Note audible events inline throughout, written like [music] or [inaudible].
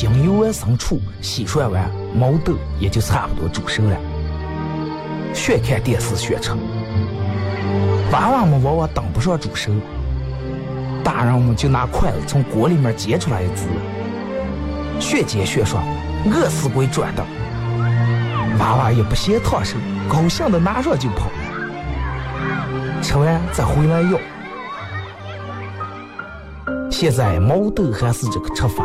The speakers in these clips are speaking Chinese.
将油完生出，洗涮完，毛豆也就差不多煮熟了。学看电视学吃，娃娃们往往等不上煮熟，大人们就拿筷子从锅里面接出来一只。学煎学涮，饿死鬼转的。娃娃也不嫌烫手，高兴的拿上就跑。吃完再回来要。现在毛豆还是这个吃法，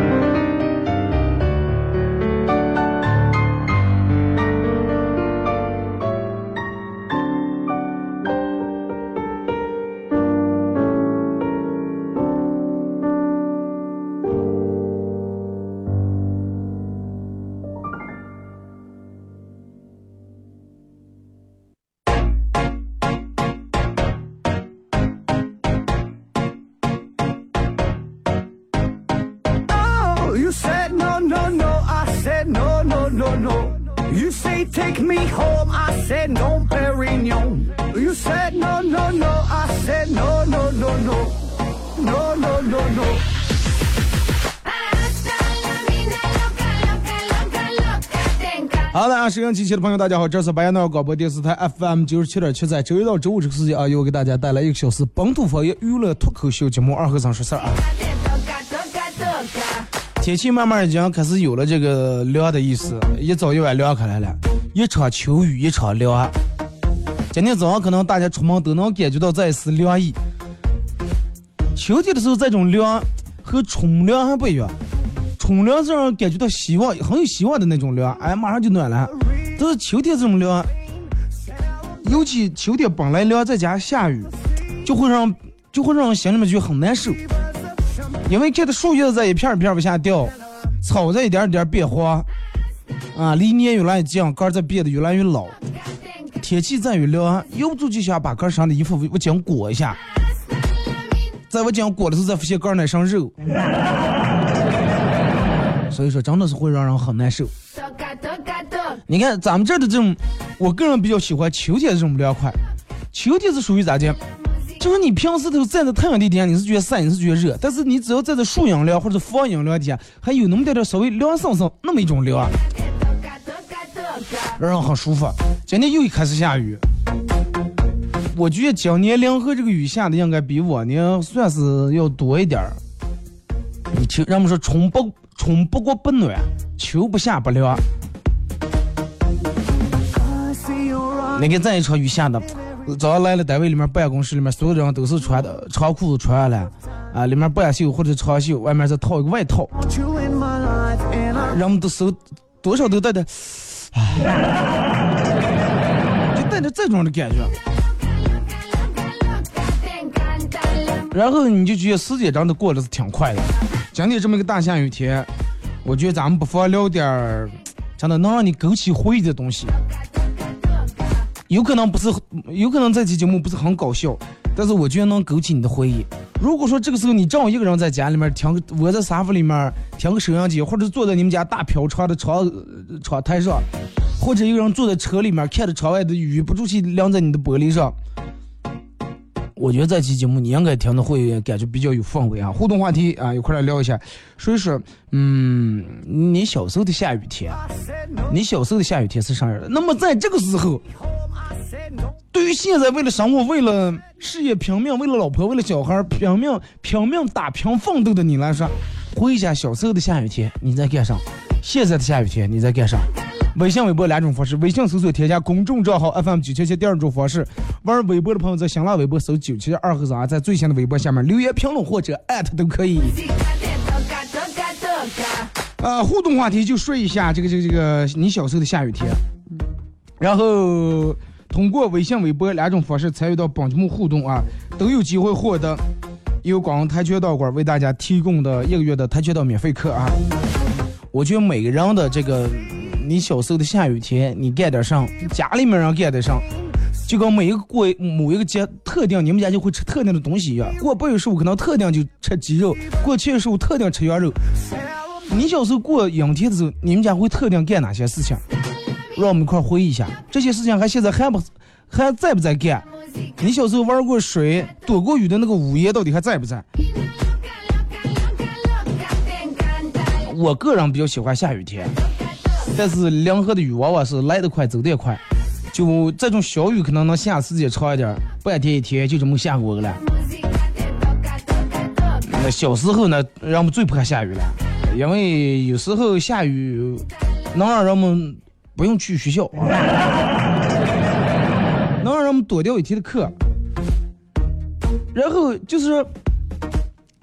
好的，收音机前的朋友，大家好，这是白彦淖尔广播电视台 FM 九十七点七，在周一到周五这个时间啊，又给大家带来一个小时本土方言娱乐脱口秀节目《二和尚说事儿》啊。天气慢慢已经开始有了这个凉的意思，一早一晚凉开来了，一场秋雨一场凉。今天早上可能大家出门都能感觉到这一丝凉意。秋天的时候，这种凉和春凉还不一样。春凉是让人感觉到希望，很有希望的那种凉，哎，马上就暖了。但是秋天这种凉，尤其秋天本来凉，再加下雨，就会让就会让人心里面就很难受。因为看到树叶在一片一片往下掉，草在一点点变黄，啊，离年越来越近，杆在变得越来越老。天气再越凉，由不住就想把杆上的衣服我紧裹一下，在我紧裹的时候再发现杆那上肉。所以说，真的是会让人很难受。你看咱们这儿的这种，我个人比较喜欢秋天这种凉快。秋天是属于咋的？就是你平时都站在太阳底下，你是觉得晒，你是觉得热，但是你只要站在树荫凉或者房阴凉底下，还有那么点点稍微凉飕飕那么一种凉，让人很舒服。今天又开始下雨，我觉得今年临河这个雨下的应该比往年算是要多一点儿。你听，人们说春不。春不过不暖，秋不下不凉。那个这一场雨下的，早上来了单位里面办公室里面，所有人都是穿的长裤子穿下来，啊，里面半袖或者长袖，外面再套一个外套。人们的手多少都带着，就带着这种的感觉。然后你就觉得时间真的过得是挺快的。今天这么一个大下雨天，我觉得咱们不妨聊点儿真的能让你勾起回忆的东西。有可能不是，有可能这期节目不是很搞笑，但是我觉得能勾起你的回忆。如果说这个时候你正好一个人在家里面听，窝在沙发里面听个收音机，或者坐在你们家大飘窗的窗窗台上，或者一个人坐在车里面看着窗外的雨不住气晾在你的玻璃上，我觉得这期节目你应该听的会感觉比较有氛围啊。互动话题啊，一块来聊一下，说一说，嗯，你小时候的下雨天，你小时候的下雨天是啥样的？那么在这个时候。对于现在为了生活、为了事业拼命、为了老婆、为了小孩拼命、拼命打拼奋斗的你来说，回忆一下小时候的下雨天你在干啥？现在的下雨天你在干啥？微信、微博两种方式：微信搜索添加公众账号 FM 九七七；第二种方式，玩微博的朋友在新浪微博搜九七七二和尚，在最新的微博下面留言评论或者艾特都可以。啊，互动话题就说一下这个这个这个你小时候的下雨天，然后。通过微信、微博两种方式参与到本节目互动啊，都有机会获得由广东跆拳道馆为大家提供的一个月的跆拳道免费课啊！我觉得每个人的这个，你小时候的下雨天，你干点啥，家里面人干点啥，就跟每一个过某一个节特定，你们家就会吃特定的东西一样。过八月十五可能特定就吃鸡肉，过七月十五特定吃羊肉。你小时候过阴天的时候，你们家会特定干哪些事情？让我们一块回忆一下这些事情，还现在还不还在不在干？你小时候玩过水、躲过雨的那个屋檐到底还在不在？我个人比较喜欢下雨天，但是凉河的雨往往是来得快走得也快。就这种小雨可能能下时间长一点，半天一天就这么下过了。那小时候呢，人们最怕下雨了，因为有时候下雨能让人们。不用去学校，[laughs] 能让人们多掉一天的课。然后就是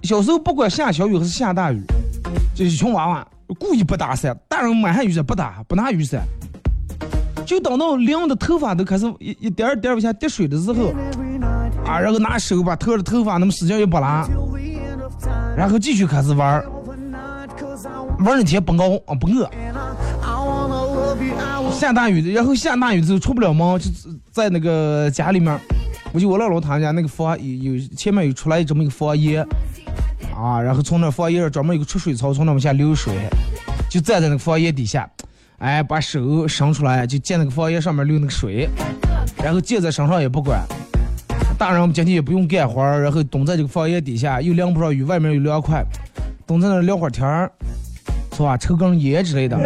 小时候不管下小雨还是下大雨，这些穷娃娃故意不打伞，大人满上雨伞不打，不拿雨伞，就等到凉的头发都开始一一点点往下滴水的时候，啊，然后拿手把头的头发那么使劲一拨拉，然后继续开始玩玩的天不熬啊不饿。下大雨，然后下大雨之后出不了门，就在那个家里面。我就我姥姥他们家那个房有有前面有出来这么一个房檐啊，然后从那房檐上专门有个出水槽，从那往下流水，就站在那个房檐底下，哎，把手伸出来就见那个房檐上面流那个水，然后借在身上也不管。大人们今天也不用干活，然后蹲在这个房檐底下，又凉不上雨，外面又凉快，蹲在那聊会天儿，是吧？抽根烟之类的。[laughs]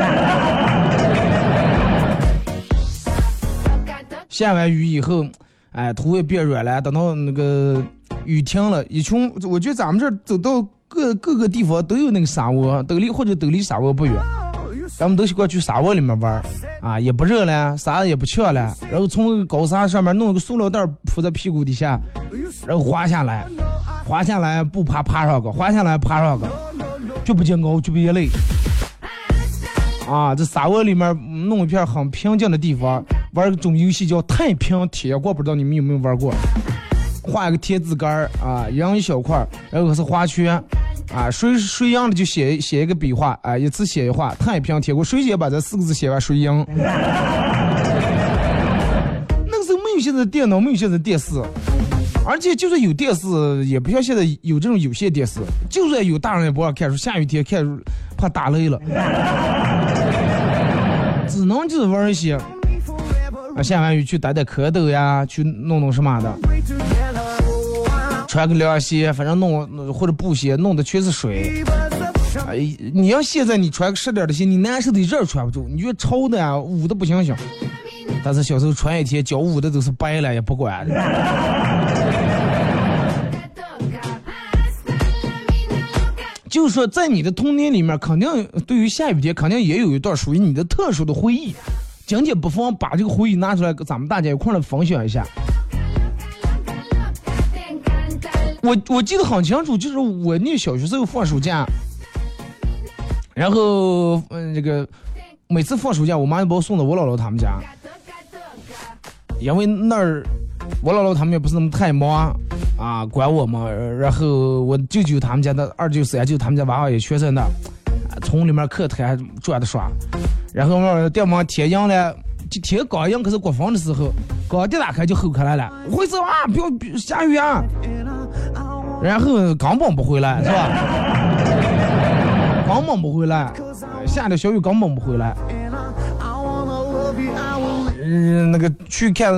下完雨以后，哎，土也变软了。等到那个雨停了，一群，我觉得咱们这走到各各个地方都有那个沙窝，都离或者都离沙窝不远，咱们都习惯去沙窝里面玩儿啊，也不热了，啥也不呛了。然后从高沙上面弄个塑料袋铺在屁股底下，然后滑下来，滑下来不爬爬上个，滑下来爬上个，绝不见高，绝不见累。啊，这沙窝里面弄一片很平静的地方。玩一种游戏叫太平铁锅，不知道你们有没有玩过？画一个田字杆儿啊，扔一小块，然后是花圈啊，谁谁赢了就写写一个笔画啊，一次写一画。太平天国，谁先把这四个字写完谁赢。[laughs] 那个时候没有现在电脑，没有现在电视，而且就算有电视，也不像现在有这种有线电视。就算有大人也不让看书，下雨天看书怕打雷了，只能就是玩一些。啊，下完雨去打点蝌蚪呀，去弄弄什么的，穿个凉鞋，反正弄或者布鞋，弄的全是水。哎，你要现在你穿个湿点的鞋，你难受的热穿不住，你觉得潮的呀，捂的不行行。但是小时候穿一天，脚捂的都是白了，也不管。[laughs] 就是说，在你的童年里面，肯定对于下雨天，肯定也有一段属于你的特殊的回忆。今天不妨把这个回忆拿出来，跟咱们大家一块来分享一下。我我记得很清楚，就是我那小学时候放暑假，然后嗯，这个每次放暑假，我妈就把我送到我姥姥他们家，因为那儿我姥姥他们也不是那么太忙啊，管我嘛。然后我舅舅他们家的二舅三舅他们家娃娃也全在那，从里面课台转的耍。然后我电门天阳了，就天刚硬。可是刮风的时候，刚一打开就吼开来了，回走啊，不要下雨啊！然后根本不回来，是吧？根本不回来，下的小雨根本不回来。嗯，那个去看，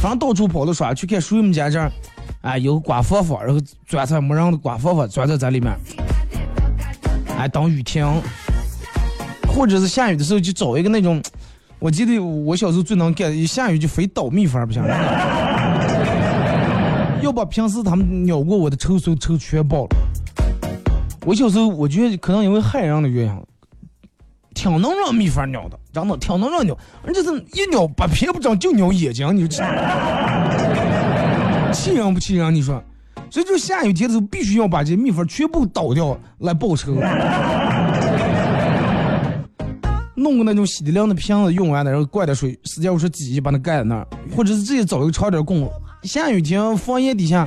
反正到处跑的耍，去看水母家这儿，啊，有刮风风，然后钻在没人的刮风风，钻在这里面，哎，等雨停，或者是下雨的时候就找一个那种，我记得我小时候最能干，一下雨就非倒蜜蜂不行，[laughs] 要把平时他们咬过我的臭手臭全爆了。我小时候我觉得可能因为害人的原因。挺能让蜜蜂咬的，真的挺能让咬，而且是一咬把皮不长就咬眼睛，你说气人不气人？你说，所以就下雨天的时候必须要把这蜜蜂全部倒掉来报仇。弄个那种洗涤灵的瓶子，用完了然后灌点水，时间五十几把它盖在那儿，或者是自己找一个长点供。下雨天房檐底下，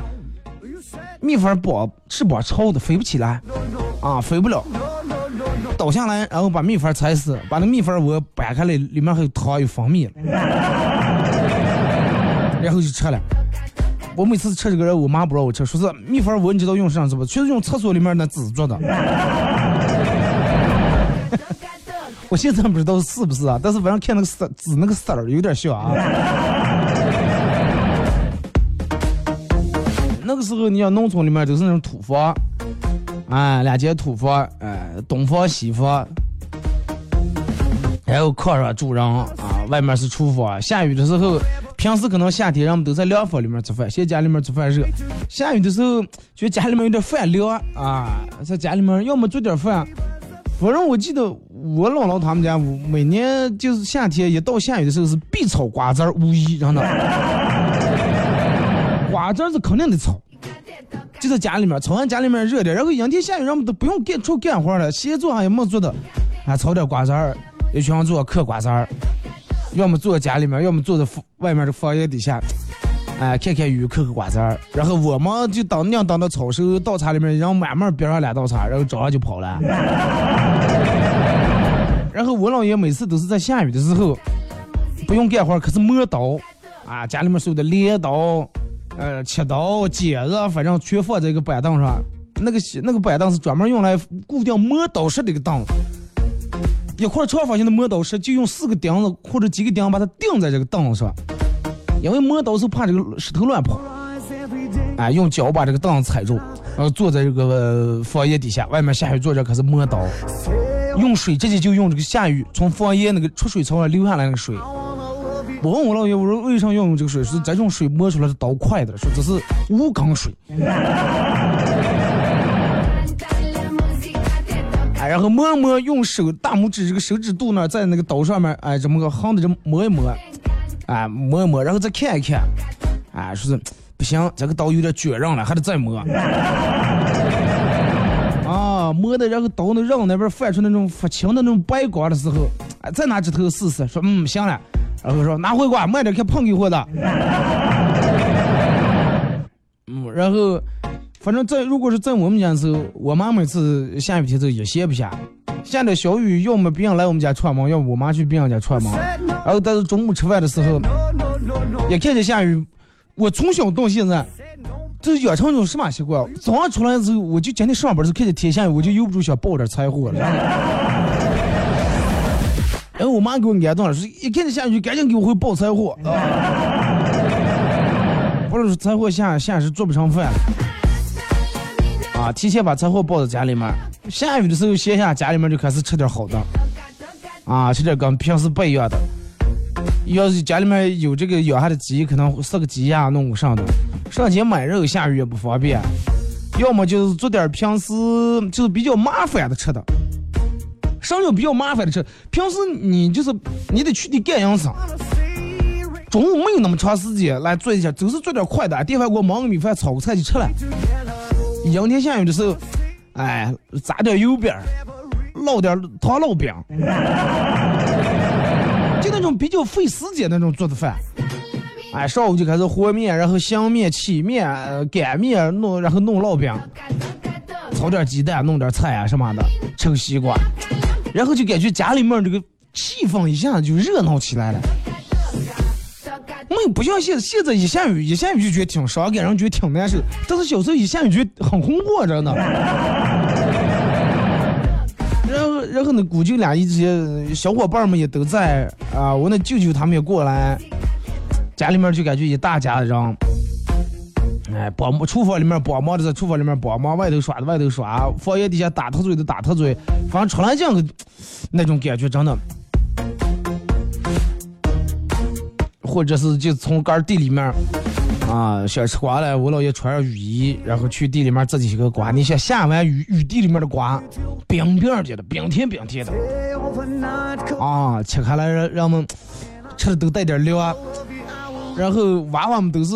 蜜蜂把翅膀朝的飞不起来，啊，飞不了。倒下来，然后把蜜蜂踩死，把那蜜蜂窝掰开来，里面还有糖有蜂蜜，[laughs] 然后就吃了。我每次吃这个人，我妈不让我吃，说是蜜蜂窝，你知道用啥子不？全是用厕所里面那纸做的。我现在不知道是不是啊，但是反正看那个色紫那个色儿有点像啊。[laughs] 那个时候，你像农村里面都是那种土房。啊，两间土房，哎，东房西房，然后炕上住人啊，外面是厨房。下雨的时候，平时可能夏天人们都在凉房里面吃饭，现在家里面吃饭热。下雨的时候，觉得家里面有点饭凉啊，在家里面要么做点饭，反正我记得我姥姥他们家每年就是夏天一到下雨的时候是必炒瓜子儿，无疑真的，[laughs] 瓜子儿是肯定得炒。就在家里面，炒完家里面热点，然后阴天下雨，人们都不用干出干活了，闲坐也没做的，啊，炒点瓜子儿，一群人做嗑瓜子儿，要么坐在家里面，要么坐在外面的房檐底下，哎，看看雨，嗑嗑瓜子儿。然后我们就当娘当到炒时候，倒茶里面，然后慢慢边上两道茶，然后早上就跑了。然后我姥爷每次都是在下雨的时候，不用干活，可是磨刀，啊，家里面所有的镰刀。呃，切刀、剪子，反正全放在一个板凳上。那个那个板凳是专门用来固定磨刀石的一个凳。一块长方形的磨刀石，就用四个钉子或者几个钉把它钉在这个凳子上。因为磨刀是怕这个石头乱跑。哎，用脚把这个凳子踩住，然后坐在这个房檐底下，外面下雨坐着可是磨刀。用水直接就用这个下雨从房檐那个出水槽上流下来那个水。我问我姥爷，我说为啥要用这个水？是这种水磨出来的刀快的，说这是无缸水。哎，然后磨磨，用手大拇指这个手指肚那在那个刀上面，哎，这么个横的这磨一磨，哎，磨一磨，然后再看一看，哎，说是不行，这个刀有点卷刃了，还得再磨。啊，磨的，然后刀那刃那边泛出那种发青的那种白光的时候，哎，再拿指头试试，说嗯，行了。然后说拿回瓜，慢点看碰一会的。嗯，[laughs] 然后反正在如果是在我们家的时候，我妈每次下雨天就也歇不下，下点小雨，要么别人来我们家串门，要么我妈去别人家串门。然后但是中午吃饭的时候，也看见下雨。我从小到现在，这养成一种什么习惯？早上出来的时候，我就今天上班的时候看见天下雨，我就忍不住想抱点柴火了。然后我妈给我安顿了，说一看见下雨，赶紧给我回包柴火。不是柴火下下是做不上饭啊，提前把柴火抱在家里面。下雨的时候闲下家里面就开始吃点好的啊，吃点跟平时不一样的。要是家里面有这个养下的鸡，可能杀个鸡呀，弄个啥的。上街买肉下雨也不方便，要么就是做点平时就是比较麻烦的吃的。上有比较麻烦的吃，平时你就是你得去的干营生，中午没有那么长时间来做一下，就是做点快的，电饭锅焖个米饭，炒个菜就吃了。阴天下雨的时候，哎，炸点油饼，烙点糖烙饼，[laughs] 就那种比较费时间那种做的饭。哎，上午就开始和面，然后香面、起面、擀面，弄然后弄烙饼，炒点鸡蛋，弄点菜啊什么的，吃个西瓜。然后就感觉家里面这个气氛一下就热闹起来了。没有不像现，现在一下雨，一下雨就觉得挺伤感，人觉得挺难受。但是小时候一下雨觉得很红火着呢。[laughs] 然后，然后呢，姑舅俩一些小伙伴们也都在啊，我那舅舅他们也过来，家里面就感觉一大家子人。哎，帮忙厨房里面帮忙的在厨房里面帮忙，外头刷的外头刷，房檐底下打特嘴的打特嘴，反正出来这样个那种感觉真的。或者是就从杆地里面啊，想吃瓜了，我姥爷穿上雨衣，然后去地里面自己一个瓜。你想下完雨，雨地里面的瓜，冰冰的的，冰甜冰甜的，啊，切开来让让我们吃的都带点凉。然后娃娃们都是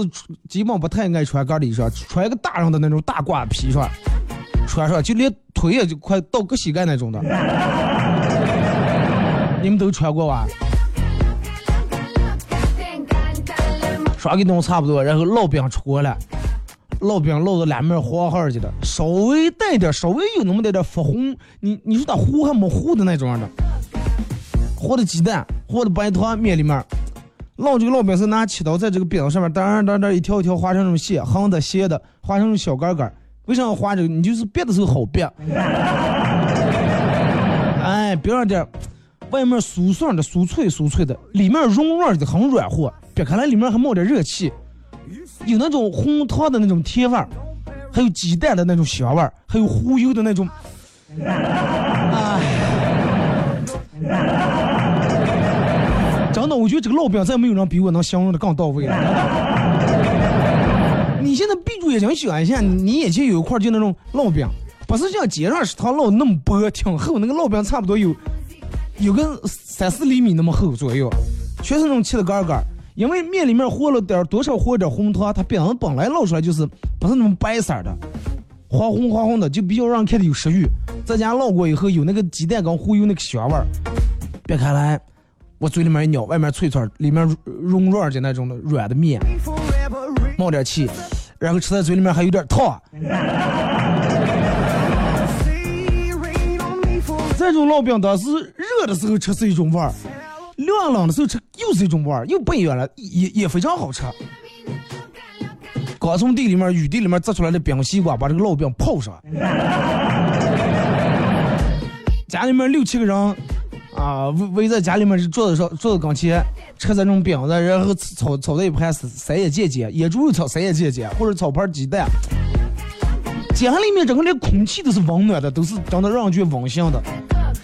基本不太爱穿高的衣裳，穿个大人的那种大褂皮穿，穿上就连腿也就快到个膝盖那种的。你们都穿过吧？刷给弄差不多，然后烙饼出锅了，烙饼烙的两面黄黄的，稍微带点，稍微有那么点点发红，你你说它糊还没糊的那种的，和的鸡蛋，和的白糖面里面。烙这个烙饼是拿切刀在这个饼上面，当当当一条一条划成那种线，横的斜的，划成那种小杆杆。为啥要划这个？你就是别的时候好别。[laughs] 哎，别让点，外面酥爽的、酥脆酥脆的，里面软软的，很软和。别看来里面还冒点热气，有那种红糖的那种甜味，还有鸡蛋的那种香味，还有忽悠的那种。真我觉得这个烙饼再没有人比我能形容的更到位了。你现在闭住眼睛想一下，你眼前有一块就那种烙饼，不是像街上食堂烙那么薄，挺厚，那个烙饼差不多有有个三四厘米那么厚左右，全是那种切的杆杆。因为面里面和了点多少和点红糖，它饼本来烙出来就是不是那种白色的，黄红黄红的，就比较让人看着有食欲。在家烙过以后，有那个鸡蛋跟忽悠那个香味儿。别看来。我嘴里面一咬，外面脆脆，里面软软的那种的软的面，冒点气，然后吃在嘴里面还有点烫。[laughs] 这种烙饼当时热的时候吃是一种味儿，凉冷的时候吃又是一种味儿，又不一样了，也也非常好吃。刚从地里面雨地里面摘出来的冰西瓜，把这个烙饼泡上，家里面六七个人。啊，围围在家里面是桌子上，桌子跟前吃这种饼子，然后炒炒的一盘三叶姐姐，野猪肉炒三叶姐姐，或者炒盘鸡蛋。家里面整个连空气都是温暖的，都是真的让人觉得温馨的。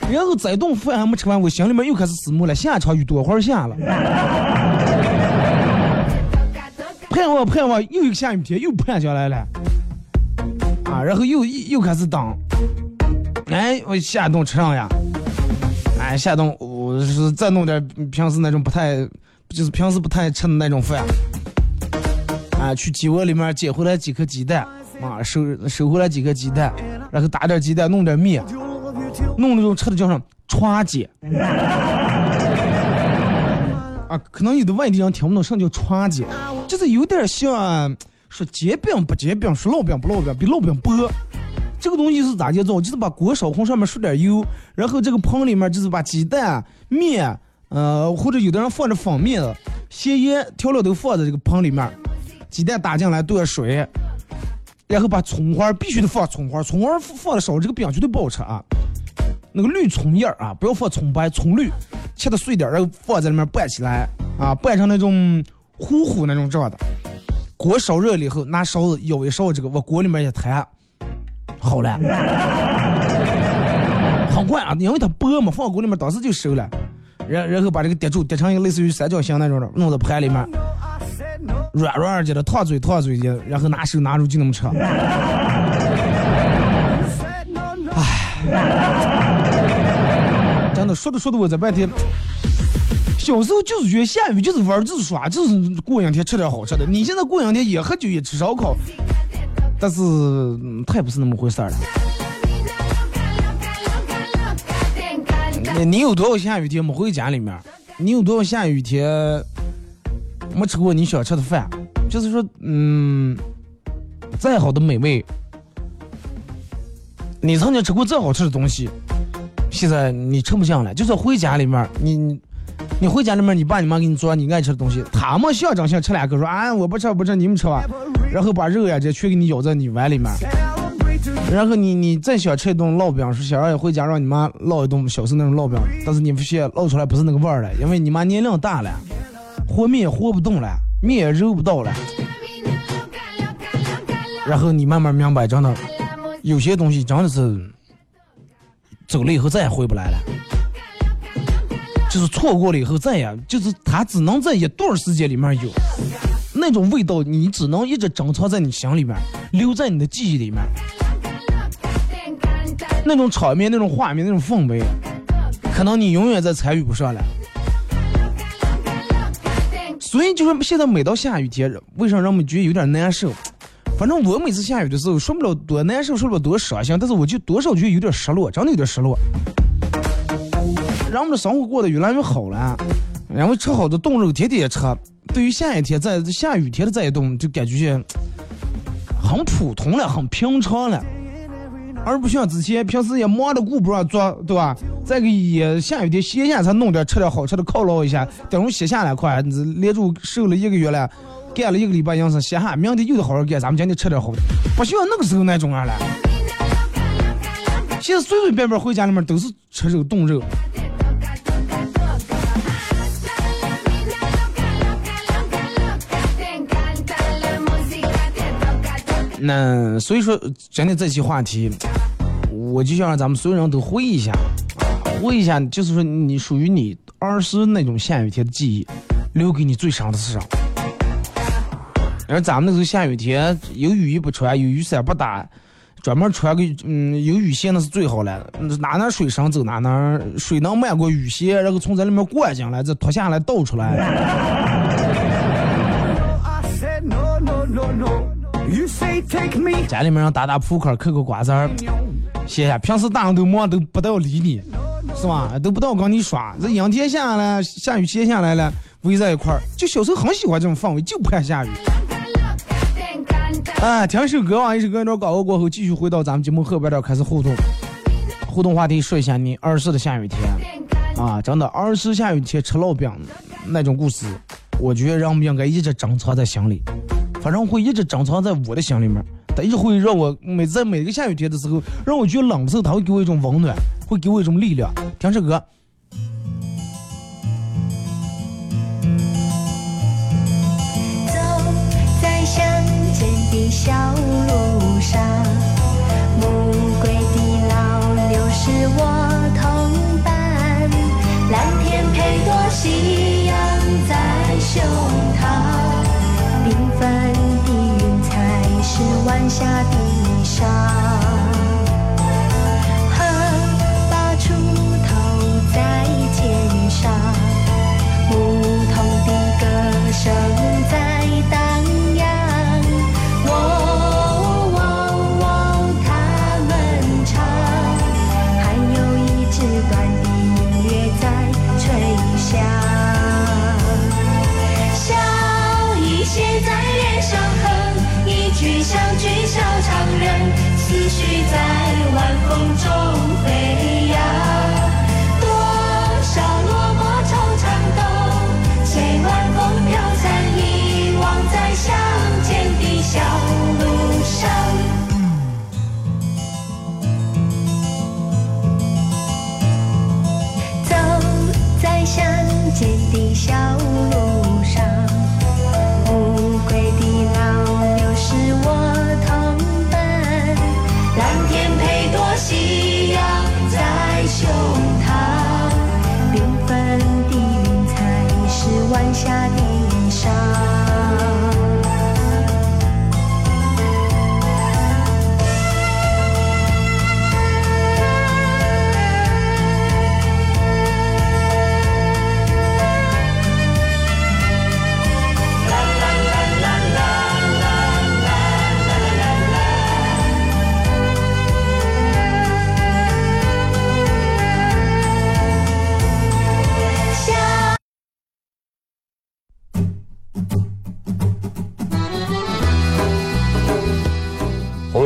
然后这顿饭还没吃完，我心里面又开始思慕了，下一场雨多会儿下了。盼望盼望，又一个下雨天又盼下来了。啊，然后又又开始等。哎，我下一顿吃上呀？哎，下顿我是再弄点平时那种不太，就是平时不太吃的那种饭。啊，去鸡窝里面捡回来几颗鸡蛋，啊，收收回来几颗鸡蛋，然后打点鸡蛋，弄点面，弄那种吃的叫什么串煎。啊，可能有的外地人听不懂什么叫串煎，就是有点像说煎饼不煎饼，说烙饼不烙饼，比烙饼薄。这个东西是咋建造？就是把锅烧红，上面刷点油，然后这个盆里面就是把鸡蛋、面，呃，或者有的人放着粉面、咸盐调料都放在这个盆里面，鸡蛋打进来兑水，然后把葱花必须得放葱花，葱花放的少，这个饼绝对不好吃啊。那个绿葱叶啊，不要放葱白，葱绿，切的碎点，然后放在里面拌起来啊，拌成那种糊糊那种状的。锅烧热了以后，拿勺子舀一勺这个往锅里面一摊。好了，[laughs] 很快啊，因为它薄嘛，放锅里面当时就熟了。然然后把这个叠住，叠成一个类似于三角形那种的，弄到盘里面，软软的，烫嘴烫嘴的，然后拿手拿住就那么吃。唉，真的说着说着我在半天，小时候就是觉得下雨就是玩就是耍就是过两天吃点好吃的。你现在过两天也喝酒也吃烧烤。但是，他也不是那么回事儿了。你你有多少下雨天没回家里面？你有多少下雨天没吃过你想吃的饭？就是说，嗯，再好的美味，你曾经吃过再好吃的东西，现在你吃不下了，就算回家里面，你你回家里面，你爸你妈给你做你爱吃的东西，他们象征性吃两口，说啊我不吃不吃，你们吃吧，然后把肉呀这全给你舀在你碗里面，然后你你再想吃一顿烙饼，是想让你回家让你妈烙一顿小时候那种烙饼，但是你发现烙出来不是那个味儿了，因为你妈年龄大了，和面和不动了，面也揉不到了，然后你慢慢明白，真的有些东西真的是走了以后再也回不来了。就是错过了以后再也就是它只能在一段时间里面有那种味道，你只能一直珍藏在你心里面，留在你的记忆里面。那种场面、那种画面、那种氛围，可能你永远再参与不上了。所以就是现在每到下雨天，为啥让我们觉得有点难受？反正我每次下雨的时候，说不了多难受，说不了多伤心，但是我就多少觉得有点失落，真的有点失落。人们的生活过得越来越好了，然后吃好的冻肉天天吃。对于下雨天在下雨天的这一顿，就感觉很普通了，很平常了，而不像之前平时也忙的顾不上做，对吧？再个也下雨天歇下才弄点吃点好吃的犒劳一下，等会歇下来快，你连住瘦了一个月了，干了一个礼拜营生，歇下，明天又得好好干，咱们今天吃点好的，不像那个时候那种样了。现在随随便便回家里面都是吃肉冻肉。那所以说，今天这期话题，我就想让咱们所有人都回忆一下，回忆一下，就是说你属于你儿时那种下雨天的记忆，留给你最深的是啥？而咱们那时候下雨天，有雨衣不穿，有雨伞不打，专门穿个嗯有雨鞋那是最好了，哪哪水深走哪哪，水能漫过雨鞋，然后从这里面灌进来，再脱下来倒出来。家里面让打打扑克，嗑嗑瓜子儿，歇歇。平时大人都忙，都不要理你，是吧？都不到跟你耍。这阴天下来，下雨歇下来了，围在一块儿，就小时候很喜欢这种氛围，就不怕下雨。哎，听首歌啊，一首歌一段广告过后，继续回到咱们节目后边儿开始互动。互动话题说一下你儿时的下雨天啊，真的儿时下雨天吃烙饼那种故事，我觉得人们应该一直珍藏在心里。反正会一直珍藏在我的心里面，它一直会让我每在每个下雨天的时候，让我觉得冷的时候，它会给我一种温暖，会给我一种力量。听这歌。走在乡间的小路上，暮归的老牛是我同伴，蓝天配朵夕阳在胸晚霞的衣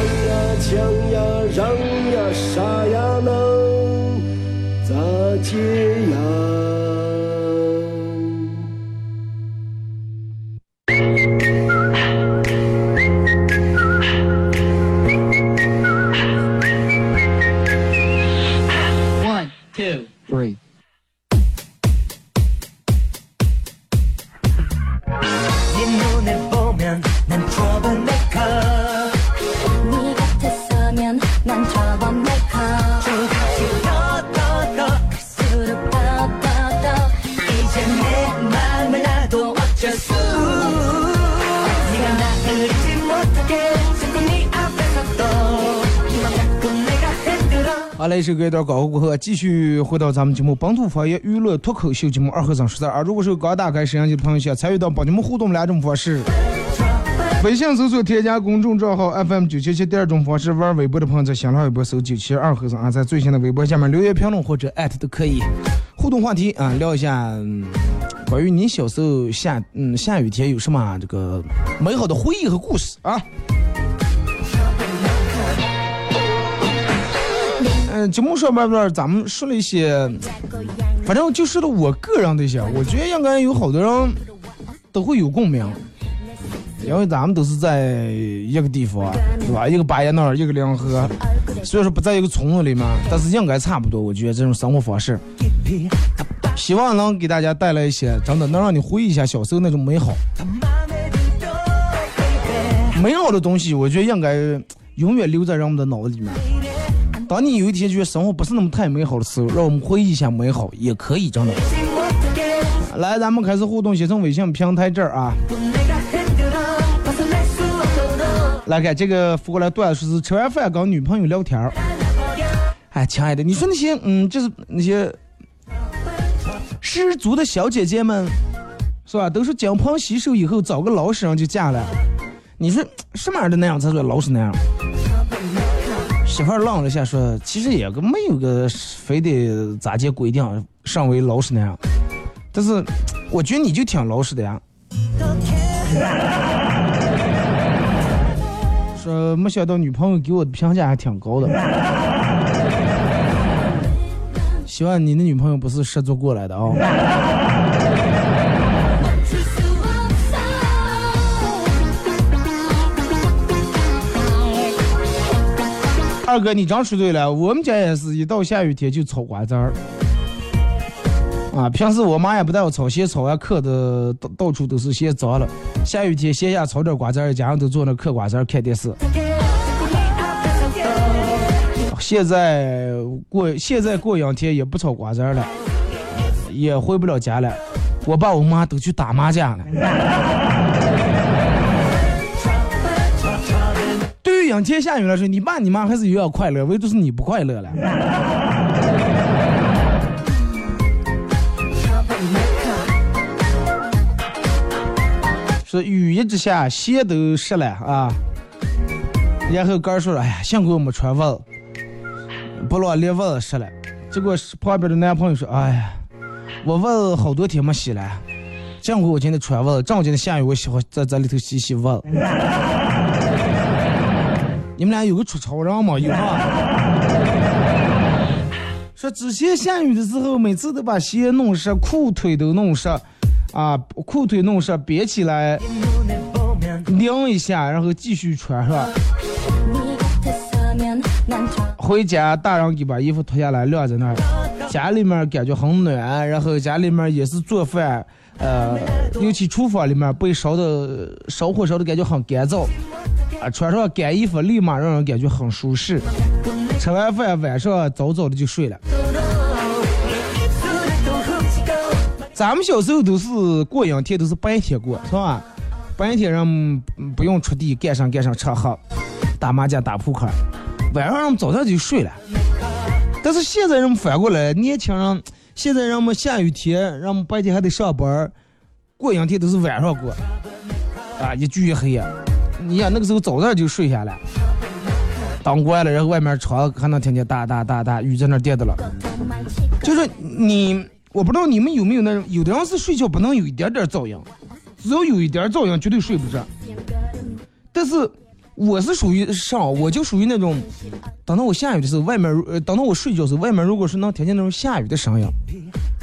哎呀，行呀，抢呀，让呀，杀呀，能咋接呀？好嘞，首歌一段广告过后，继续回到咱们节目本土方言娱乐脱口秀节目二和尚说事儿。如果是刚打开摄像机的朋友，想参与到帮你们互动两种方式：微信搜索添加公众账号 FM 九七七；第二种方式，玩微博的朋友在新浪微博搜九七二和尚啊，在最新的微博下面留言评论或者艾特都可以。互动话题啊，聊一下、关于你小时候下嗯下雨天有什么这个美好的回忆和故事啊。节目上半段咱们说了一些，反正就说了我个人的一些，我觉得应该有好多人都会有共鸣，因为咱们都是在一个地方，是吧？一个巴彦淖尔，一个梁河，虽然说不在一个村子里面，但是应该差不多。我觉得这种生活方式，希望能给大家带来一些真的能让你回忆一下小时候那种美好。美好的东西，我觉得应该永远留在人们的脑子里面。当你有一天觉得生活不是那么太美好的时候，让我们回忆一下美好也可以，真的。来，咱们开始互动，先从微信平台这儿啊。来看这个发过来段子，说是吃完饭跟女朋友聊天儿。哎，亲爱的，你说那些嗯，就是那些失足的小姐姐们，是吧？都是金盆洗手以后找个老实人就嫁了。你说什么样的那样才算老实那样？媳妇儿愣了一下，说：“其实也个没有个非得咋介规定上为老实那样，但是我觉得你就挺老实的呀。”说没想到女朋友给我的评价还挺高的，希望你的女朋友不是失足过来的啊、二哥，你真说对了，我们家也是一到下雨天就炒瓜子儿。啊，平时我妈也不带我炒，先炒完嗑的到到处都是，先脏了。下雨天闲下炒点瓜子儿，家人都坐那嗑瓜子儿看电视。现在过现在过两天也不炒瓜子儿了，也回不了家了。我爸我妈都去打麻将了。阴天下雨了说，你爸你妈还是有点快乐，唯独是你不快乐了。说雨一直下，鞋都湿了啊。然后哥儿说了，哎呀，幸亏我没穿袜子，不然连袜子湿了。结果旁边的男朋友说，哎呀，我袜子好多天没洗了，幸亏我今天穿袜子，正好今天下雨，我喜欢在在里头洗洗袜子。你们俩有个出超人吗？有啊？[laughs] 说之前下雨的时候，每次都把鞋弄湿，裤腿都弄湿，啊，裤腿弄湿，别起来晾一下，然后继续穿是吧。回家，大人给把衣服脱下来晾在那儿，家里面感觉很暖，然后家里面也是做饭，呃，尤其厨房里面被烧的烧火烧的感觉很干燥，啊，穿上干衣服立马让人感觉很舒适。吃完饭晚上早早的就睡了。咱们小时候都是过阴天，都是白天过，是吧？白天人不用出地干上干上吃喝，打麻将打扑克，晚上人早上就睡了。但是现在人们反过来，年轻人现在人们下雨天，人们白天还得上班，过阴天都是晚上过，啊，一聚一黑呀。你想那个时候早早就睡下来，灯关了，然后外面窗还能听见哒哒哒哒雨在那儿跌的了。就是你，我不知道你们有没有那种，有的人是睡觉不能有一点点噪音，只要有一点噪音绝对睡不着。但是我是属于上，我就属于那种，等到我下雨的时候，外面呃，等到我睡觉的时候，外面如果是能听见那种下雨的声音，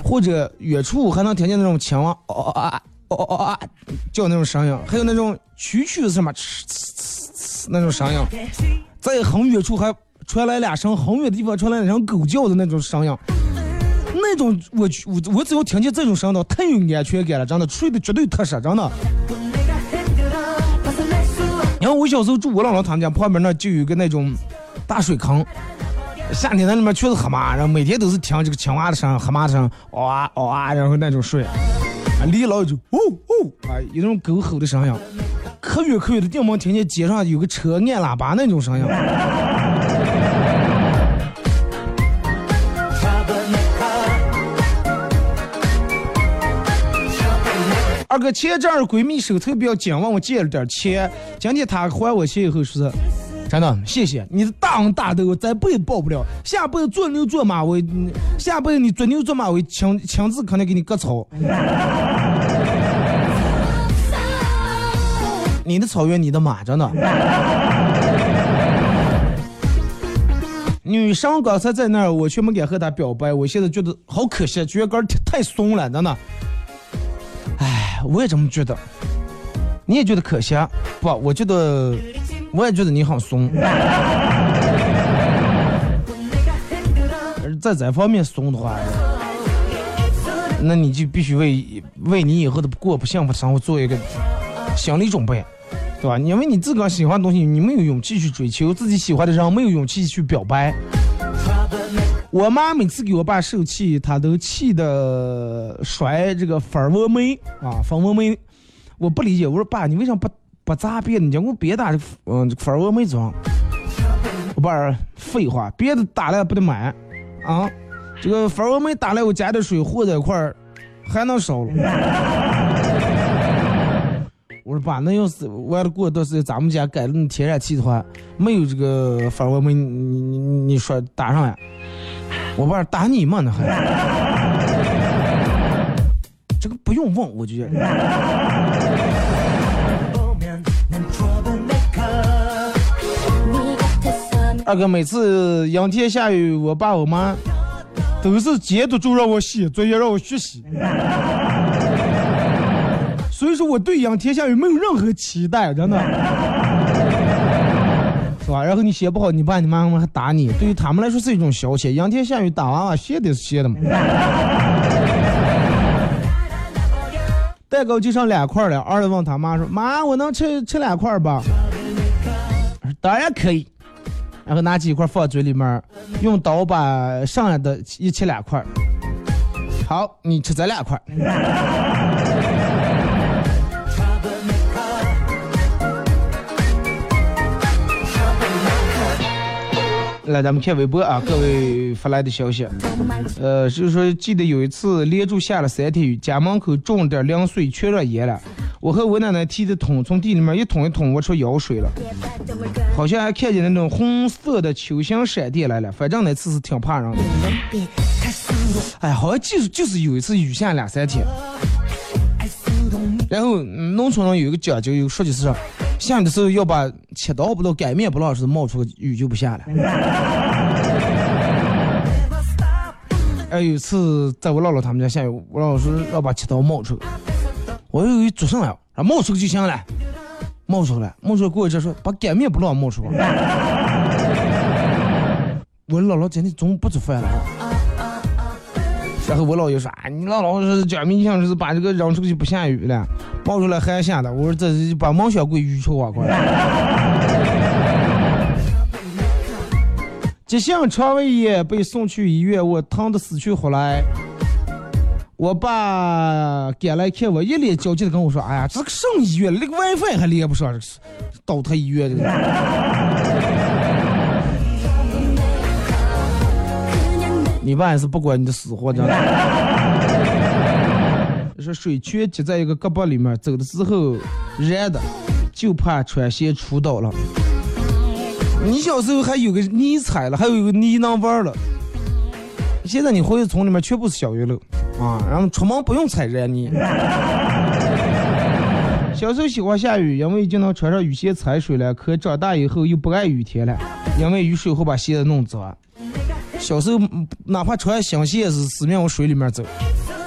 或者远处还能听见那种青蛙哦哦啊哦哦哦啊叫那种声音，还有那种蛐蛐什么呲呲呲那种声音，在很远处还传来俩声，很远的地方传来两声狗叫的那种声音。那种我我我只要听见这种声音，太有安全感了，真的睡得绝对踏实，真的。然后我小时候住我姥姥他们家旁边那就有一个那种大水坑，夏天那里面全是蛤蟆，然后每天都是听这个青蛙的声、蛤蟆的声，嗷啊嗷啊，然后那种睡，啊离老远就呜呜啊，有那种狗吼的声音，可远可远的地方听见街上有个车按喇叭那种声音。[laughs] 二哥，前阵儿闺蜜手头比较紧，问我借了点钱。今天她还我钱以后说是，真的谢谢你的大恩大德，我这辈子报不了。下辈子做牛做马，我下辈子你做牛做马，我亲亲自可能给你割草。你的草原，你的马，真的。女生刚才在那儿，我却没敢和她表白，我现在觉得好可惜，觉得杆太松了，真的。哎，我也这么觉得。你也觉得可惜？不，我觉得，我也觉得你很怂。而在这方面怂的话，那你就必须为为你以后的过不幸福生活做一个心理准备，对吧？因为你自个儿喜欢的东西，你没有勇气去追求；自己喜欢的人，没有勇气去表白。我妈每次给我爸受气，她都气得摔这个蜂窝煤啊，蜂窝煤。我不理解，我说爸，你为啥不不砸别的？你叫我别打这嗯蜂窝煤装。我爸说废话，别的打来不得买啊，这个蜂窝煤打来我加点水和在一块儿还能烧了。我说爸，那要是完了过段时间咱们家改了天然气的话，没有这个蜂窝煤，你你你说打上呀？我爸打你嘛那还，这个不用问，我就觉得。二哥每次阴天下雨，我爸我妈都是监督住让我写作业，让我学习。所以说我对阴天下雨没有任何期待，真的，是吧？然后你写不好，你爸你妈妈还打你，对于他们来说是一种消遣。阴天下雨打娃娃，写的是写的嘛。[laughs] 蛋糕就剩两块了，儿子问他妈说：“妈，我能吃吃两块吧？”当然可以。然后拿起一块放嘴里面，用刀把剩下的一切两块。好，你吃这两块。来，咱们看微博啊，各位发来的消息。呃，就是说，记得有一次连着下了三天雨，家门口种点凉水，全让淹了。我和我奶奶提着桶从地里面一桶一桶挖出舀水了，好像还看见那种红色的球形闪电来了。反正那次是挺怕人的。哎，好像就是就是有一次雨下两三天，然后农村上有一个讲究，有说的是下雨的时候要把切刀不到擀面不老是冒出个雨就不下了。哎，有一次在我姥姥他们家下雨，我姥姥说要把切刀冒出来。我以为做啥呀？啊，冒出来就行了，冒出来，冒出来过一阵说把擀面不让冒出来。[laughs] 我姥姥今天中午不做饭了，然后我姥爷说啊，你姥姥是讲明想是把这个扔出去不下雨了，冒出来还下的。我说这是把梦想归雨出花快。[laughs] 急性肠胃炎被送去医院，我疼得死去活来。我爸赶来看我，一脸焦急的跟我说：“哎呀，这个省医院，连个 WiFi 还连不上，倒腾医院的。”你爸也是不管你的死活，真的。[laughs] 说水圈积在一个胳膊里面，走的时候热的，就怕穿鞋出倒了。你小时候还有个泥踩了，还有一个泥能玩了。现在你回去村里面全部是小娱乐啊，然后出门不用踩热泥。小时候喜欢下雨，因为就能穿上雨鞋踩水了。可长大以后又不爱雨天了，因为雨水会把鞋子弄脏。小时候哪怕穿新鞋也是死命往水里面走，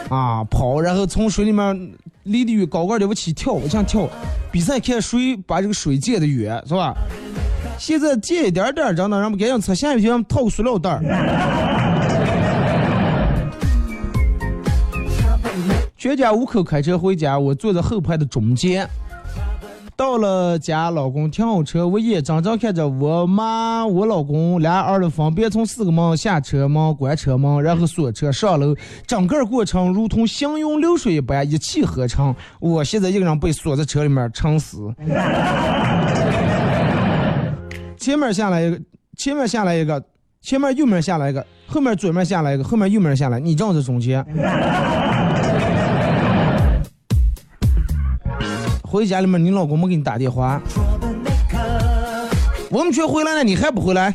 啊跑，然后从水里面离得远高个儿的往起跳，我想跳比赛看谁把这个水溅得远，是吧？现在溅一点点，真的，让们赶紧擦，下雨天套个塑料袋儿。全家五口开车回家，我坐在后排的中间。到了家，老公停好车，我眼睁睁看着我妈、我老公俩儿子分别从四个门下车门、关车门，然后锁车上楼，整个过程如同行云流水一般，一气呵成。我现在一个人被锁在车里面，撑死。前面下来一个，前面下来一个，前面右面下来一个，后面左面下来一个，后面右面下来，你正在中间。回家里面，你老公没给你打电话，我们全回来了，你还不回来？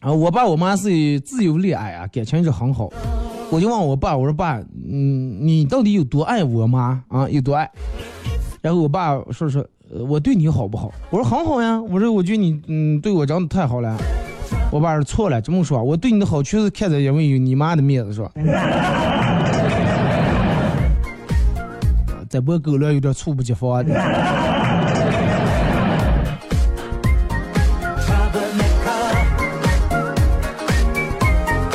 啊，我爸我妈是自由恋爱啊，感情一直很好。我就问我爸，我说爸，嗯，你到底有多爱我妈啊？有多爱？然后我爸说说，我对你好不好？我说很好呀。我说我觉得你，嗯，对我真的太好了。我爸说错了，这么说，我对你的好确实看在因为有你妈的面子，是吧？[laughs] 在播狗粮有点猝不及防啊。[laughs]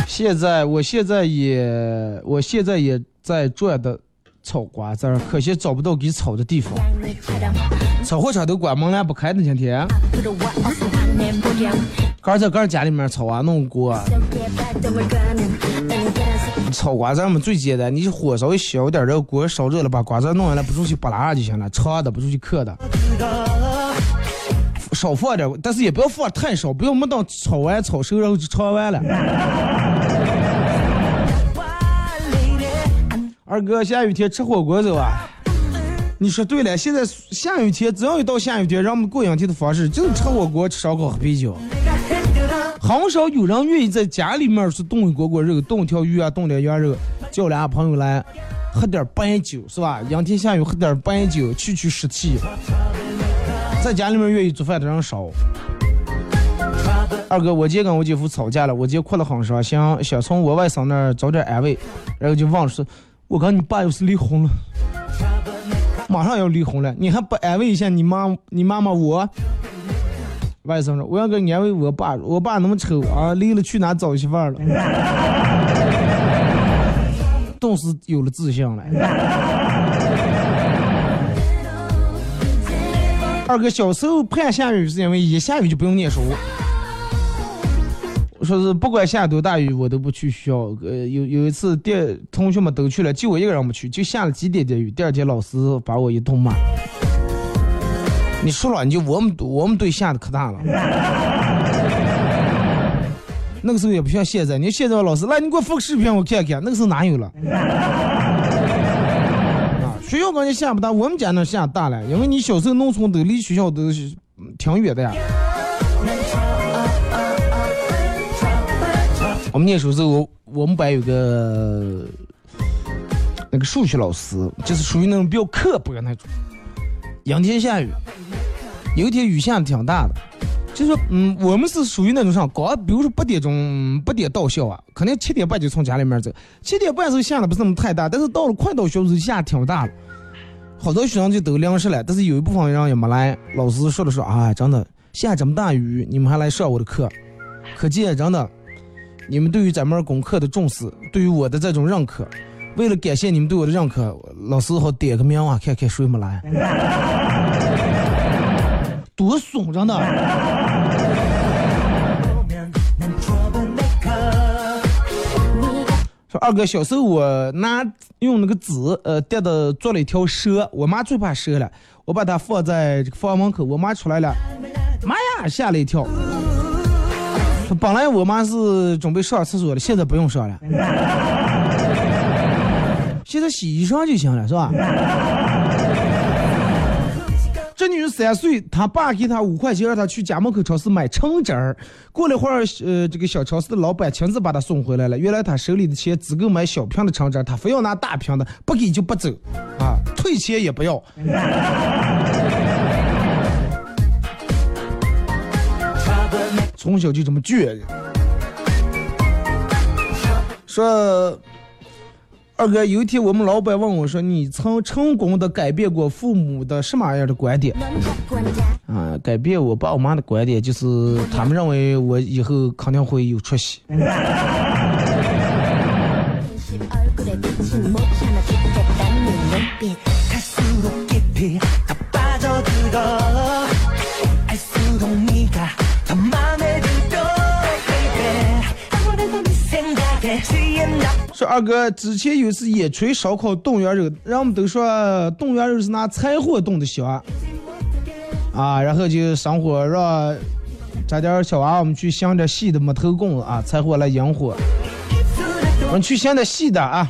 现在，我现在也，我现在也在赚的炒瓜子儿，可惜找不到给炒的地方。炒货场都关门了，不开呢。今天，刚在刚家里面炒啊，弄锅。炒瓜子嘛最简单，你火稍微小点，这个锅烧热了，把瓜子弄下来，不出去扒拉就行了，炒的不出去嗑的。少放点，但是也不要放太少，不要没等炒完炒熟然后就炒完了。二哥，下雨天吃火锅走啊？你说对了，现在下雨天，只要一到下雨天，让我们过阴天的方式就是吃火锅、吃烧烤、喝啤酒。很少有人愿意在家里面是炖一锅锅肉、炖条鱼啊、炖点羊肉，叫俩朋友来喝点白酒，是吧？阴天下雨喝点白酒，去去湿气。在家里面愿意做饭的人少。二哥，我姐跟我姐夫吵架了，我姐哭得很伤心，想从我外甥那儿找点安慰，然后就问说：“我跟你爸要是离婚了，马上要离婚了，你还不安慰一下你妈、你妈妈我？”外甥说：“我要个安慰我爸，我爸那么丑啊，离了去哪找媳妇儿了？” [laughs] 顿时有了自信了。二哥小时候盼下雨是因为一下雨就不用念书。说是不管下多大雨我都不去学校。呃，有有一次，第同学们都去了，就我一个人没去，就下了几点点雨。第二天老师把我一顿骂。你说了，你就我们我们队下的可大了。[laughs] 那个时候也不像现在，你现在老师来，你给我发个视频我看看。那个时候哪有了？啊学校感觉下不大，我们家那下大了，因为你小时候农村都离学校都挺远的呀。们念书时候，我们班有个那个数学老师，就是属于那种比较刻薄那种。阴天下雨，有一天雨下的挺大的，就说嗯，我们是属于那种上高比如说八点钟八点到校啊，可能七点半就从家里面走，七点半时候下的不是那么太大，但是到了快到校时候下挺大了，好多学生就都临时了，但是有一部分人也没来。老师说了说啊，真的下这么大雨，你们还来上我的课，可见真的你们对于咱们功课的重视，对于我的这种认可。为了感谢你们对我的认可，老师好点个名啊，看看谁没来。[laughs] 多怂，真的。说二哥，小时候我拿用那个纸呃叠的做了一条蛇，我妈最怕蛇了，我把它放在这个房门口，我妈出来了，妈呀，吓了一跳。本来我妈是准备上厕所的，现在不用上了，[laughs] 现在洗衣裳就行了，是吧？这女的三岁，她爸给她五块钱，让她去家门口超市买橙汁儿。过了会儿，呃，这个小超市的老板亲自把她送回来了。原来她手里的钱只够买小瓶的橙汁儿，她非要拿大瓶的，不给就不走，啊，退钱也不要。从小就这么倔。说，二哥，有一天我们老板问我说：“你曾成功的改变过父母的什么样的观点？”啊，改变我爸我妈的观点，就是他们认为我以后肯定会有出息。说二哥，之前有一次野炊烧烤冻原肉，人们都说冻原肉是拿柴火冻的香，啊，然后就上火让这点小娃娃们去镶点细的木头棍子啊，柴火来引火。我们去镶点细的啊，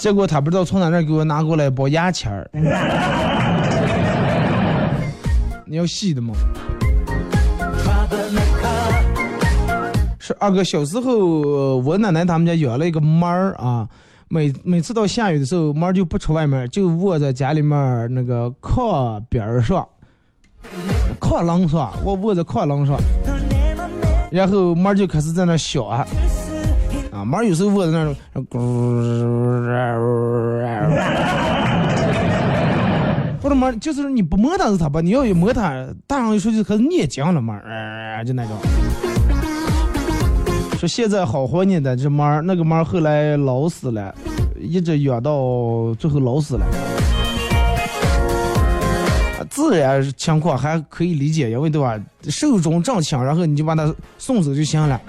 结果他不知道从哪那给我拿过来一包牙签儿。你要细的吗？是二哥小时候，我奶奶他们家养了一个猫儿啊，每每次到下雨的时候，猫就不出外面，就窝在家里面那个炕边儿上，炕廊上，我窝在炕廊上，然后猫就开始在那儿笑啊，啊，猫有时候窝在那儿，咕，我的猫就是你不摸它是它吧，你要一摸它，大上一说就开始念经了，猫儿，呃就那种。现在好活呢的这猫儿，那个猫儿后来老死了，一直养到最后老死了。自然情况还可以理解，因为对吧？寿终正寝，然后你就把它送走就行了。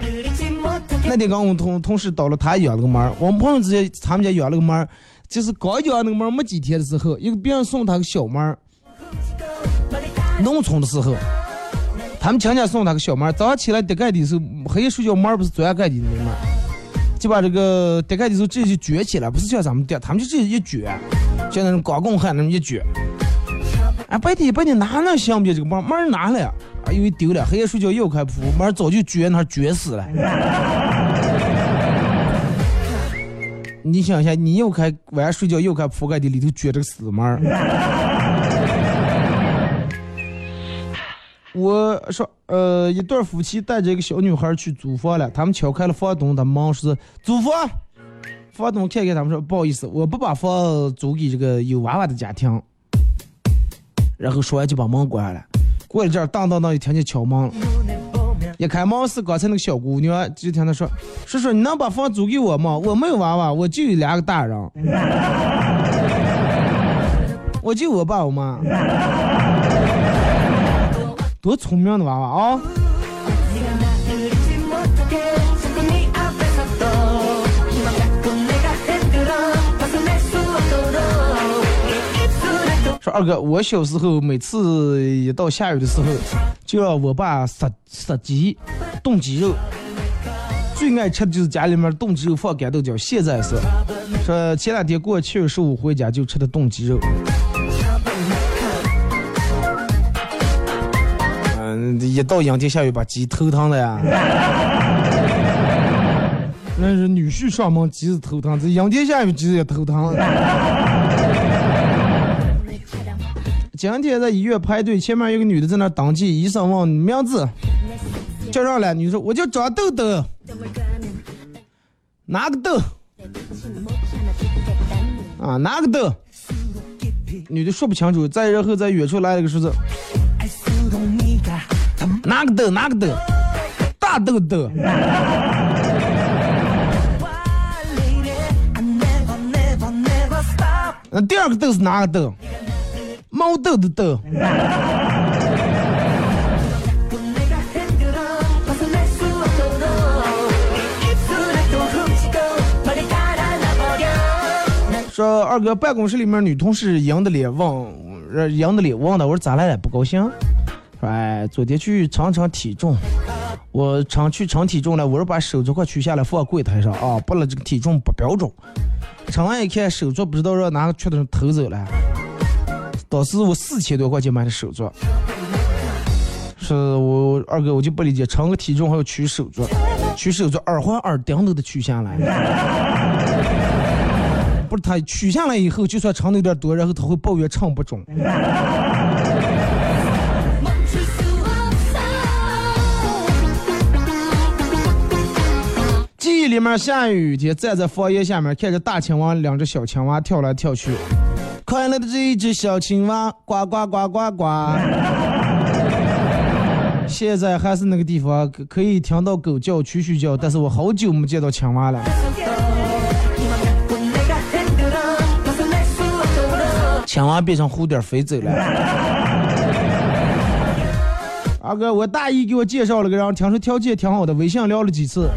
那天刚我们同同事到了他养了个猫儿，我们朋友之间他们家养了个猫儿，就是刚养那个猫儿没几天的时候，一个别人送他个小猫儿，农村的时候。他们亲戚送他个小猫，早上起来叠盖的时候，黑夜睡觉猫儿不是钻盖的那猫儿，就把这个叠盖的时候直接就撅起来，不是像咱们叠，他们就直接一撅，像那种钢棍汉那么一撅。哎，白天白天哪能想不起这个猫儿？猫儿哪了？啊，以为丢了，黑夜睡觉又开扑，猫儿早就撅那儿撅死了。[laughs] 你想一下，你又开晚上睡觉又开铺盖的里头撅着个死猫我说，呃，一对夫妻带着一个小女孩去租房了，他们敲开了房东的门，说是租房。房东看看他们说，不好意思，我不把房租给这个有娃娃的家庭。然后说完就把门关了。过了这儿，当当当就听见敲门了。一开门是刚才那个小姑娘，就听她说：“叔叔，你能把房租给我吗？我没有娃娃，我就有两个大人，[laughs] 我就我爸我妈。”多聪明的娃娃啊！说二哥，我小时候每次一到下雨的时候，就让我爸杀杀鸡，冻鸡肉。最爱吃的就是家里面冻鸡肉放干豆角，现在是。说前两天过七月十五回家就吃的冻鸡肉。一到阴天下雨把鸡头疼的呀。[laughs] 那是女婿上门鸡是头疼，这阴天下雨鸡也头疼。[laughs] 今天在医院排队，前面有个女的在那登记，医生问名字，叫上来，女说我叫张豆豆，哪个豆？啊，哪个豆？女的说不清楚，再然后在远处来了个数字。哪个豆哪个豆，大豆豆。那第二个豆是哪个豆？毛豆豆豆。说二哥，办公室里面女同事赢的脸忘，赢的脸忘了，我说咋了？不高兴？哎，昨天去称称体重，我称去称体重了，我说把手镯快取下来放柜台上啊，不了这个体重不标准。称完一看手镯，不知道让哪个缺德人偷走了。当时我四千多块钱买的手镯，是我二哥我就不理解，称个体重还要取手镯，取手镯耳环耳钉都得取下来。[laughs] 不是他取下来以后，就算称的有点多，然后他会抱怨称不准。里面下雨天站在房檐下面，看着大青蛙两只小青蛙跳来跳去，快乐的这一只小青蛙呱呱呱呱呱。[laughs] 现在还是那个地方，可可以听到狗叫、蛐蛐叫，但是我好久没见到青蛙了。青蛙变成蝴蝶飞走了。[laughs] 二哥，我大姨给我介绍了个人，听说条件挺好的，微信聊了几次，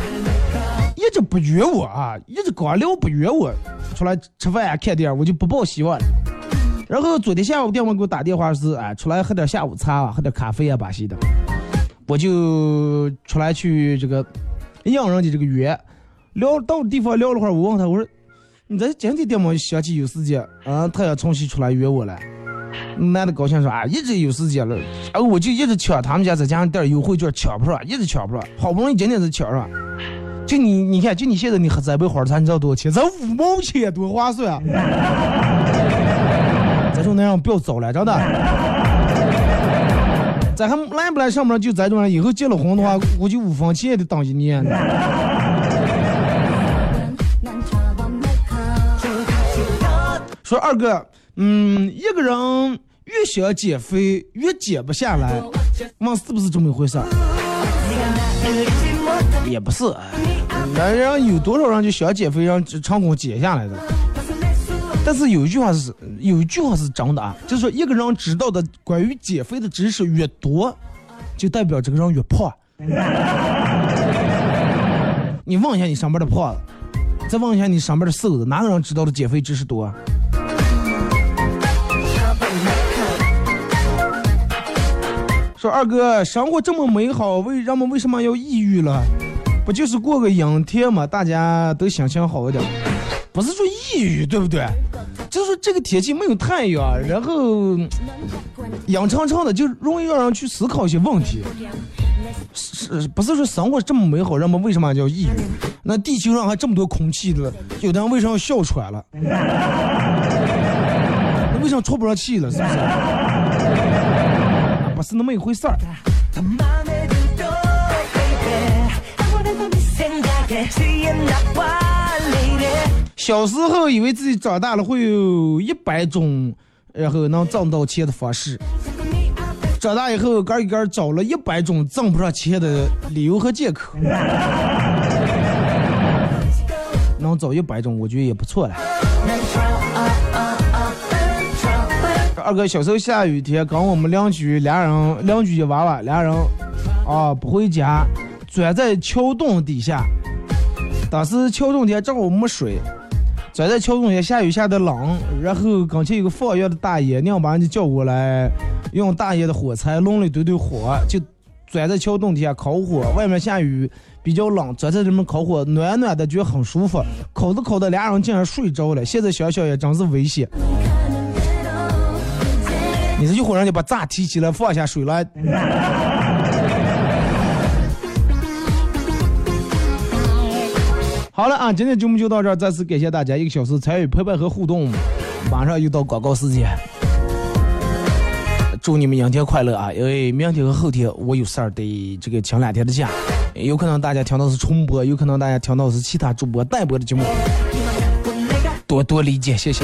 一直不约我啊，一直光聊不约我，出来吃饭啊、看电影，我就不抱希望了。然后昨天下午电话给我打电话是，哎，出来喝点下午茶啊，喝点咖啡啊，巴西的，我就出来去这个应人家这个约，聊到地方聊了会儿，我问他，我说。你在今天电话想起有时间，啊，他要重新出来约我了。男的高兴说啊，一直有时间了，然后我就一直抢他们家这家店优惠券，抢不上，一直抢不上，好不容易今天才抢上。就你，你看，就你现在你喝这杯花茶，你知道多少钱？才五毛钱，多划算啊！这种那样不要走了，真的。咱还来不来上班就咱这种，以后结了婚的话，估计五分钱也得等一年。说二哥，嗯，一个人越想减肥越减不下来，问是不是这么一回事儿？也不是，男人有多少人就想减肥让成功减下来的？但是有一句话是，有一句话是真的啊，就是说一个人知道的关于减肥的知识越多，就代表这个人越胖。[laughs] 你问一下你上班的胖子，再问一下你上班的瘦子，哪个人知道的减肥知识多？啊说二哥，生活这么美好，为人们为什么要抑郁了？不就是过个阴天嘛，大家都心情好一点。不是说抑郁，对不对？就是这个天气没有太阳，然后阴沉沉的，就容易让人去思考一些问题。是，不是说生活这么美好，人们为什么叫抑郁？那地球上还这么多空气的，有的人为什么要哮喘了？那为什么喘不上气了？是不是？不是那么一回事儿。小时候以为自己长大了会有一百种，然后能挣到钱的方式。长大以后，个一个找了一百种挣不上钱的理由和借口。能找一百种，我觉得也不错了。二哥小时候下雨天，跟我们邻居俩人，邻居一娃娃俩人，啊不回家，钻在桥洞底下。当时桥洞底正好没水，钻在桥洞底下，下雨下的冷，然后跟前有个放药的大爷，硬把人家叫过来，用大爷的火柴弄了一堆堆火，就钻在桥洞底下烤火。外面下雨比较冷，钻在里面烤火，暖暖的，觉得很舒服。烤着烤着，俩人竟然睡着了。现在想想也真是危险。你是一会儿让你把闸提起来放下水了。好了啊，今天节目就到这儿，再次感谢大家一个小时参与陪伴和互动。马上又到广告时间，祝你们明天快乐啊！因为明天和后天我有事儿得这个请两天的假，有可能大家听到是重播，有可能大家听到是其他主播代播的节目，多多理解，谢谢。